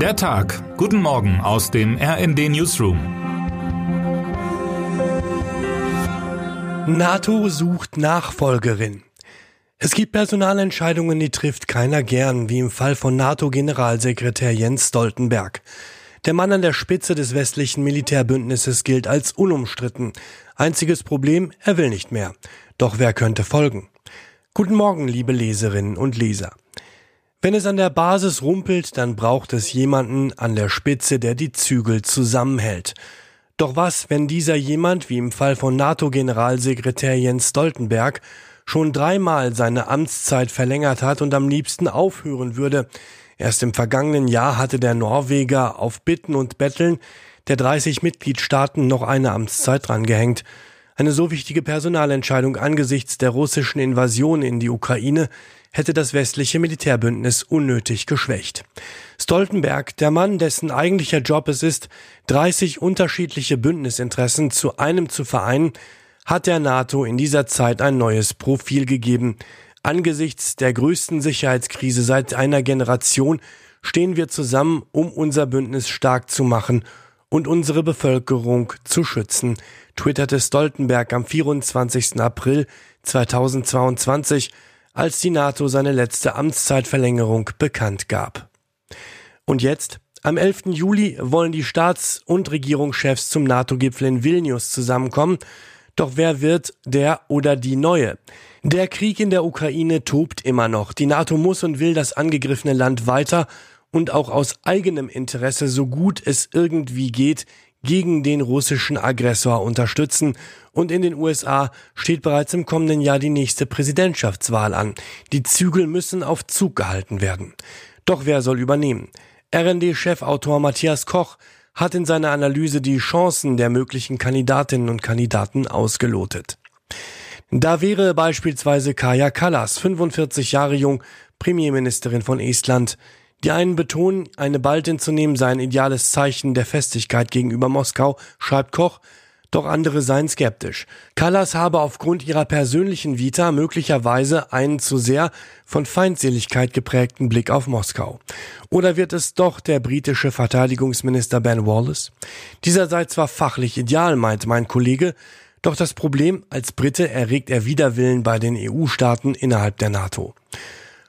Der Tag. Guten Morgen aus dem RND Newsroom. NATO sucht Nachfolgerin. Es gibt Personalentscheidungen, die trifft keiner gern, wie im Fall von NATO-Generalsekretär Jens Stoltenberg. Der Mann an der Spitze des westlichen Militärbündnisses gilt als unumstritten. Einziges Problem, er will nicht mehr. Doch wer könnte folgen? Guten Morgen, liebe Leserinnen und Leser. Wenn es an der Basis rumpelt, dann braucht es jemanden an der Spitze, der die Zügel zusammenhält. Doch was, wenn dieser jemand, wie im Fall von NATO-Generalsekretär Jens Stoltenberg, schon dreimal seine Amtszeit verlängert hat und am liebsten aufhören würde? Erst im vergangenen Jahr hatte der Norweger auf Bitten und Betteln der 30 Mitgliedstaaten noch eine Amtszeit drangehängt. Eine so wichtige Personalentscheidung angesichts der russischen Invasion in die Ukraine hätte das westliche Militärbündnis unnötig geschwächt. Stoltenberg, der Mann, dessen eigentlicher Job es ist, 30 unterschiedliche Bündnisinteressen zu einem zu vereinen, hat der NATO in dieser Zeit ein neues Profil gegeben. Angesichts der größten Sicherheitskrise seit einer Generation stehen wir zusammen, um unser Bündnis stark zu machen und unsere Bevölkerung zu schützen, twitterte Stoltenberg am 24. April 2022, als die NATO seine letzte Amtszeitverlängerung bekannt gab. Und jetzt? Am 11. Juli wollen die Staats- und Regierungschefs zum NATO-Gipfel in Vilnius zusammenkommen. Doch wer wird der oder die Neue? Der Krieg in der Ukraine tobt immer noch. Die NATO muss und will das angegriffene Land weiter und auch aus eigenem Interesse so gut es irgendwie geht gegen den russischen Aggressor unterstützen. Und in den USA steht bereits im kommenden Jahr die nächste Präsidentschaftswahl an. Die Zügel müssen auf Zug gehalten werden. Doch wer soll übernehmen? RND-Chefautor Matthias Koch hat in seiner Analyse die Chancen der möglichen Kandidatinnen und Kandidaten ausgelotet. Da wäre beispielsweise Kaja Kallas, 45 Jahre jung, Premierministerin von Estland. Die einen betonen, eine Baltin zu nehmen sei ein ideales Zeichen der Festigkeit gegenüber Moskau, schreibt Koch, doch andere seien skeptisch. Callas habe aufgrund ihrer persönlichen Vita möglicherweise einen zu sehr von Feindseligkeit geprägten Blick auf Moskau. Oder wird es doch der britische Verteidigungsminister Ben Wallace? Dieser sei zwar fachlich ideal, meint mein Kollege, doch das Problem, als Brite erregt er Widerwillen bei den EU-Staaten innerhalb der NATO.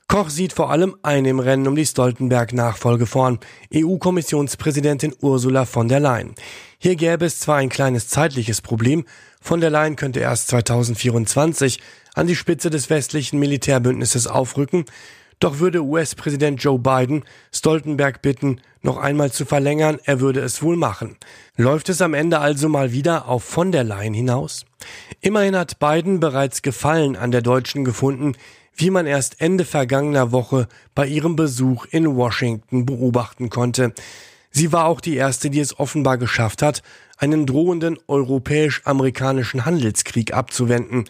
Koch sieht vor allem einen im Rennen um die Stoltenberg-Nachfolge vorn, EU-Kommissionspräsidentin Ursula von der Leyen. Hier gäbe es zwar ein kleines zeitliches Problem, von der Leyen könnte erst 2024 an die Spitze des westlichen Militärbündnisses aufrücken, doch würde US-Präsident Joe Biden Stoltenberg bitten, noch einmal zu verlängern, er würde es wohl machen. Läuft es am Ende also mal wieder auf von der Leyen hinaus? Immerhin hat Biden bereits Gefallen an der Deutschen gefunden, wie man erst Ende vergangener Woche bei ihrem Besuch in Washington beobachten konnte. Sie war auch die erste, die es offenbar geschafft hat, einen drohenden europäisch-amerikanischen Handelskrieg abzuwenden.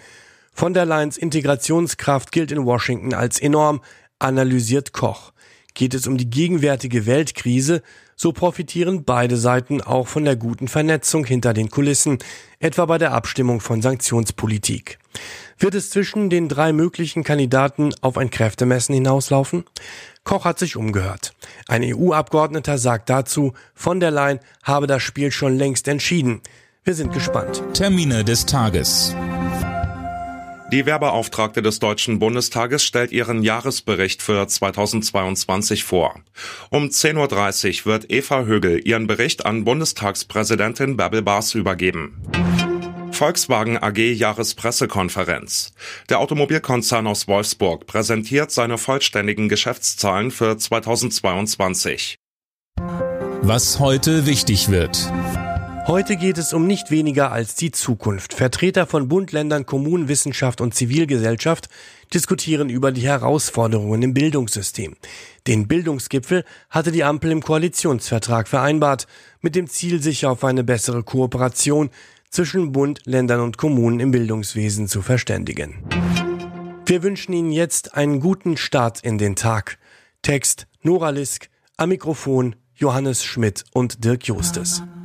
Von der Leyen's Integrationskraft gilt in Washington als enorm, analysiert Koch. Geht es um die gegenwärtige Weltkrise, so profitieren beide Seiten auch von der guten Vernetzung hinter den Kulissen, etwa bei der Abstimmung von Sanktionspolitik. Wird es zwischen den drei möglichen Kandidaten auf ein Kräftemessen hinauslaufen? Koch hat sich umgehört. Ein EU-Abgeordneter sagt dazu, von der Leyen habe das Spiel schon längst entschieden. Wir sind gespannt. Termine des Tages. Die Werbeauftragte des Deutschen Bundestages stellt ihren Jahresbericht für 2022 vor. Um 10.30 Uhr wird Eva Högel ihren Bericht an Bundestagspräsidentin Bärbel Baas übergeben. Volkswagen AG Jahrespressekonferenz. Der Automobilkonzern aus Wolfsburg präsentiert seine vollständigen Geschäftszahlen für 2022. Was heute wichtig wird. Heute geht es um nicht weniger als die Zukunft. Vertreter von Bund, Ländern, Kommunen, Wissenschaft und Zivilgesellschaft diskutieren über die Herausforderungen im Bildungssystem. Den Bildungsgipfel hatte die Ampel im Koalitionsvertrag vereinbart, mit dem Ziel, sich auf eine bessere Kooperation zwischen Bund, Ländern und Kommunen im Bildungswesen zu verständigen. Wir wünschen Ihnen jetzt einen guten Start in den Tag. Text Nora Lisk, am Mikrofon Johannes Schmidt und Dirk Justes.